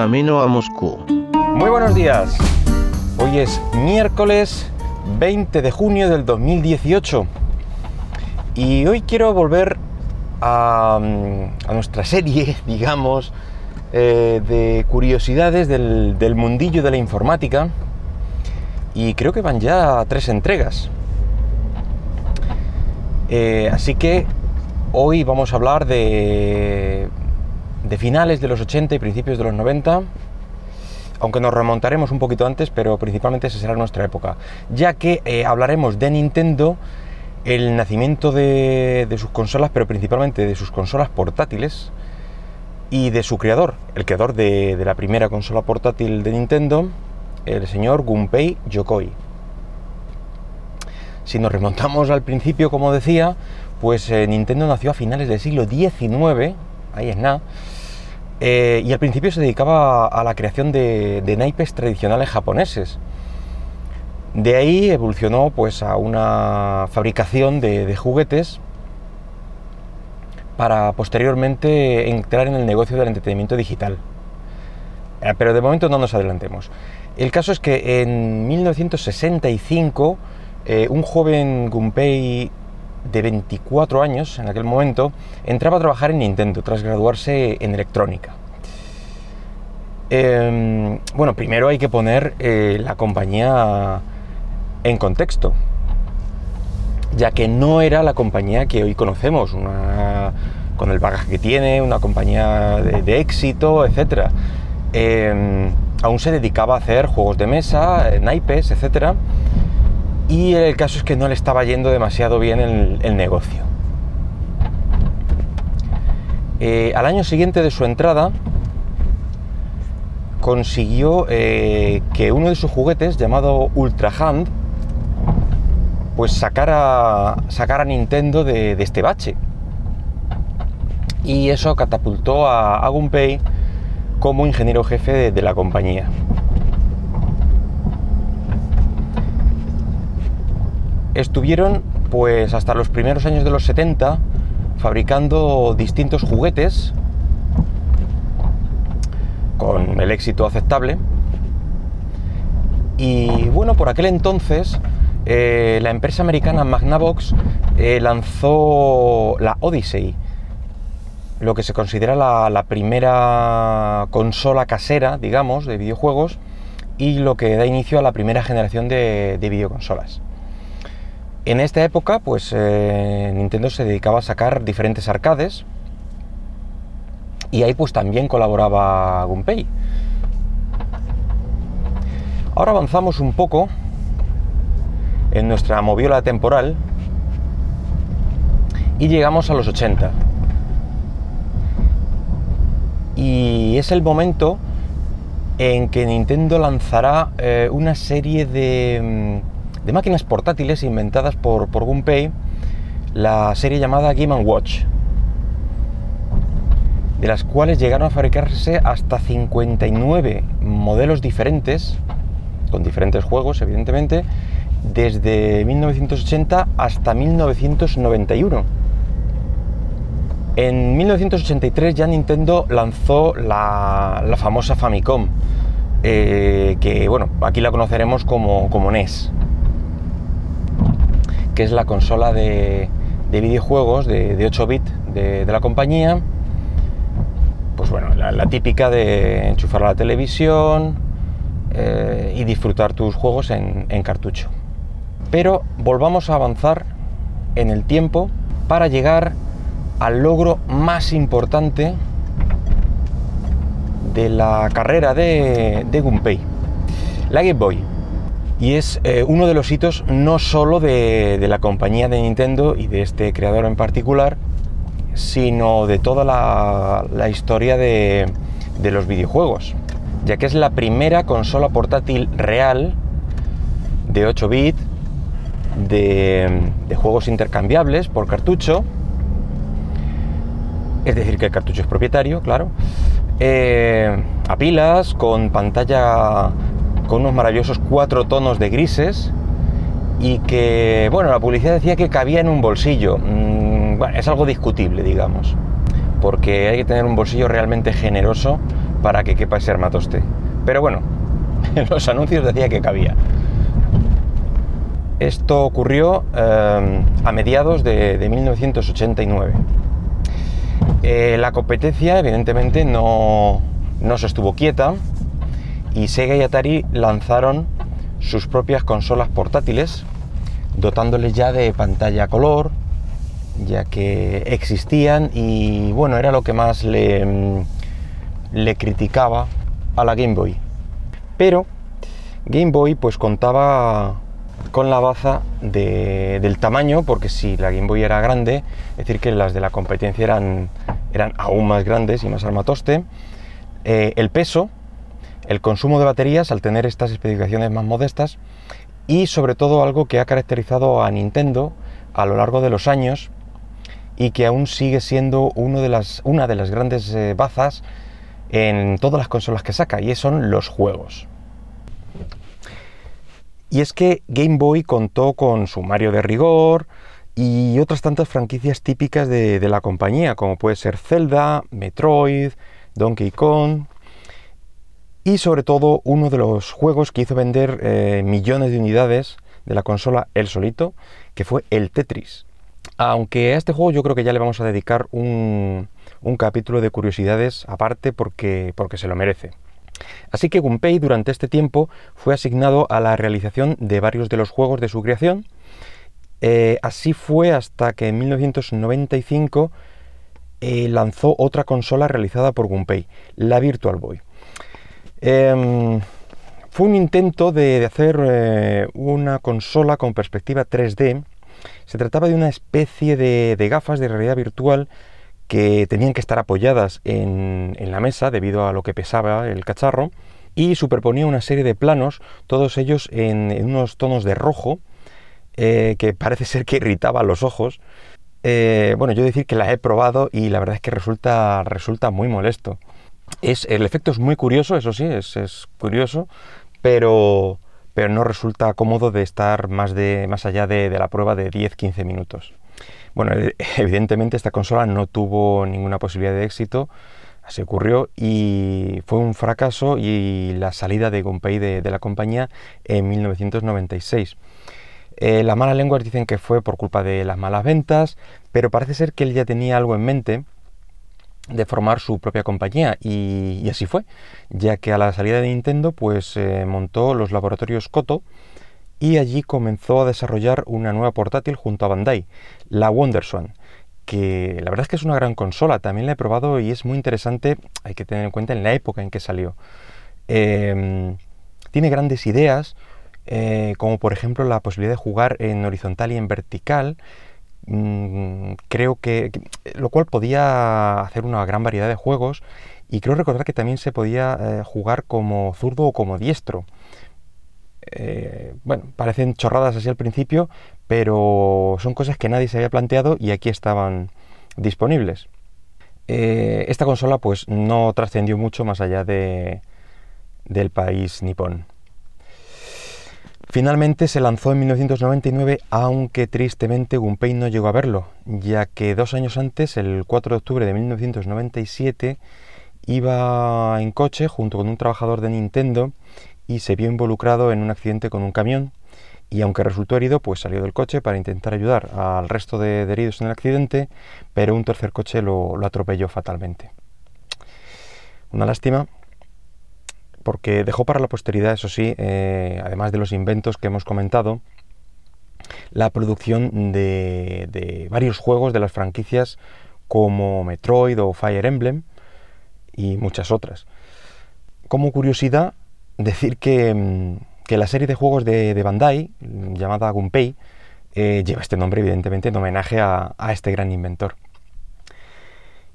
camino a Moscú. Muy buenos días. Hoy es miércoles 20 de junio del 2018 y hoy quiero volver a, a nuestra serie, digamos, eh, de curiosidades del, del mundillo de la informática y creo que van ya tres entregas. Eh, así que hoy vamos a hablar de, de finales de los 80 y principios de los 90, aunque nos remontaremos un poquito antes, pero principalmente esa será nuestra época, ya que eh, hablaremos de Nintendo, el nacimiento de, sus consolas, pero principalmente de sus consolas portátiles y de su creador, el creador de, de la primera consola portátil de Nintendo, el señor Gunpei Yokoi. Si nos remontamos al principio, como decía, pues eh, Nintendo nació a finales del siglo XIX, ahí es nada, eh, y al principio se dedicaba a la creación de, de, naipes tradicionales japoneses. De ahí evolucionó pues, a una fabricación de, de juguetes para posteriormente entrar en el negocio del entretenimiento digital. Eh, pero de momento no nos adelantemos. El caso es que en 1965 eh, un joven Gunpei de 24 años en aquel momento entraba a trabajar en Nintendo tras graduarse en electrónica. Eh, bueno, primero hay que poner eh, la compañía en contexto, ya que no era la compañía que hoy conocemos, una, con el bagaje que tiene, una compañía de, éxito, etc. Eh, aún se dedicaba a hacer juegos de mesa, naipes, etc y el caso es que no le estaba yendo demasiado bien el, el negocio. Eh, al año siguiente de su entrada, consiguió eh, que uno de sus juguetes, llamado Ultra Hand, pues sacara, sacara Nintendo de, este bache. Y eso catapultó a, a Gunpei como ingeniero jefe de la compañía. Estuvieron pues hasta los primeros años de los 70 fabricando distintos juguetes con el éxito aceptable. Y bueno por aquel entonces eh, la empresa americana Magnavox eh, lanzó la Odyssey lo que se considera la, primera consola casera digamos de videojuegos y lo que da inicio a la primera generación de videoconsolas en esta época, pues eh, Nintendo se dedicaba a sacar diferentes arcades y ahí pues también colaboraba Gunpei. Ahora avanzamos un poco en nuestra moviola temporal y llegamos a los 80. Y es el momento en que Nintendo lanzará eh, una serie de de máquinas portátiles inventadas por, por Gunpei, la serie llamada Game Watch, de las cuales llegaron a fabricarse hasta 59 modelos diferentes, con diferentes juegos, evidentemente, desde 1980 hasta 1991. En 1983 ya Nintendo lanzó la, la famosa Famicom, eh, que bueno, aquí la conoceremos como, como NES que es la consola de, de videojuegos de, de 8 bits de, la compañía. Pues bueno, la, típica de enchufar a la televisión eh, y disfrutar tus juegos en, en cartucho. Pero volvamos a avanzar en el tiempo para llegar al logro más importante de la carrera de, de Gunpei, la Game Boy y es eh, uno de los hitos no solo de, la compañía de Nintendo y de este creador en particular, sino de toda la, historia de, los videojuegos, ya que es la primera consola portátil real de 8 bits de, de juegos intercambiables por cartucho, es decir, que el cartucho es propietario, claro, eh, a pilas, con pantalla con unos maravillosos cuatro tonos de grises y que, bueno, la publicidad decía que cabía en un bolsillo. Mm, es algo discutible, digamos, porque hay que tener un bolsillo realmente generoso para que quepa ese armatoste. Pero bueno, en los anuncios decía que cabía. Esto ocurrió eh, a mediados de, 1989. Eh, la competencia, evidentemente, no, no se estuvo quieta y Sega y Atari lanzaron sus propias consolas portátiles, dotándoles ya de pantalla color, ya que existían y bueno, era lo que más le, mm, criticaba a la Game Boy. Pero Game Boy pues contaba con la baza del tamaño, porque si la Game Boy era grande, es decir, que las de la competencia eran, eran aún más grandes y más armatoste, eh, el peso, el consumo de baterías al tener estas especificaciones más modestas y sobre todo algo que ha caracterizado a Nintendo a lo largo de los años y que aún sigue siendo de una de las grandes eh, bazas en todas las consolas que saca y son los juegos. Y es que Game Boy contó con su Mario de rigor y otras tantas franquicias típicas de, la compañía, como puede ser Zelda, Metroid, Donkey Kong, y sobre todo uno de los juegos que hizo vender eh, millones de unidades de la consola el solito, que fue el Tetris. Aunque a este juego yo creo que ya le vamos a dedicar un, un capítulo de curiosidades aparte porque, porque se lo merece. Así que Gunpei durante este tiempo fue asignado a la realización de varios de los juegos de su creación. Eh, así fue hasta que en 1995 eh, lanzó otra consola realizada por Gunpei, la Virtual Boy. Em, fue un intento de, hacer eh, una consola con perspectiva 3D. Se trataba de una especie de gafas de realidad virtual que tenían que estar apoyadas en, la mesa debido a lo que pesaba el cacharro y superponía una serie de planos, todos ellos en, unos tonos de rojo, eh, que parece ser que irritaba los ojos. Eh, bueno, yo decir que la he probado y la verdad es que resulta muy molesto. Es, el efecto es muy curioso, eso sí, es, curioso, pero, pero no resulta cómodo de estar más, de, más allá de, la prueba de 10-15 minutos. Bueno, e-, evidentemente esta consola no tuvo ninguna posibilidad de éxito, así ocurrió y fue un fracaso y la salida de Gunpei de, la compañía en 1996. Eh, las malas lenguas dicen que fue por culpa de las malas ventas, pero parece ser que él ya tenía algo en mente de formar su propia compañía y, así fue, ya que a la salida de Nintendo pues eh, montó los laboratorios Koto, y allí comenzó a desarrollar una nueva portátil junto a Bandai, la WonderSwan, que la verdad es que es una gran consola, también la he probado y es muy interesante, hay que tener en cuenta en la época en que salió. Em, tiene grandes ideas, eh, como por ejemplo la posibilidad de jugar en horizontal y en vertical, creo que, lo cual podía hacer una gran variedad de juegos y creo recordar que también se podía eh, jugar como zurdo o como diestro. Eh, bueno, parecen chorradas así al principio, pero son cosas que nadie se había planteado y aquí estaban disponibles. Eh, esta consola pues no trascendió mucho más allá de, del país nipón. Finalmente se lanzó en 1999, aunque tristemente Gunpei no llegó a verlo, ya que dos años antes, el 4 de octubre de 1997, iba en coche junto con un trabajador de Nintendo y se vio involucrado en un accidente con un camión y aunque resultó herido, pues salió del coche para intentar ayudar al resto de, heridos en el accidente, pero un tercer coche lo, atropelló fatalmente. Una lástima, porque dejó para la posteridad, eso sí, eh, además de los inventos que hemos comentado, la producción de, varios juegos de las franquicias como Metroid o Fire Emblem y muchas otras. Como curiosidad, decir mm, que, la serie de juegos de, Bandai, mm, llamada Gunpei, eh, lleva este nombre evidentemente en homenaje a, este gran inventor.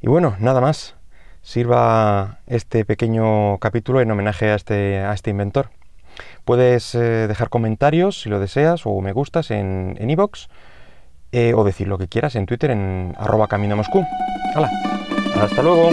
Y bueno, nada más. Sirva este pequeño capítulo en homenaje a este, a este inventor. Puedes eh, dejar comentarios si lo deseas o me gustas en iVoox en eh, o decir lo que quieras en Twitter en arroba camino Moscú. ¡Hala! ¡Hasta luego!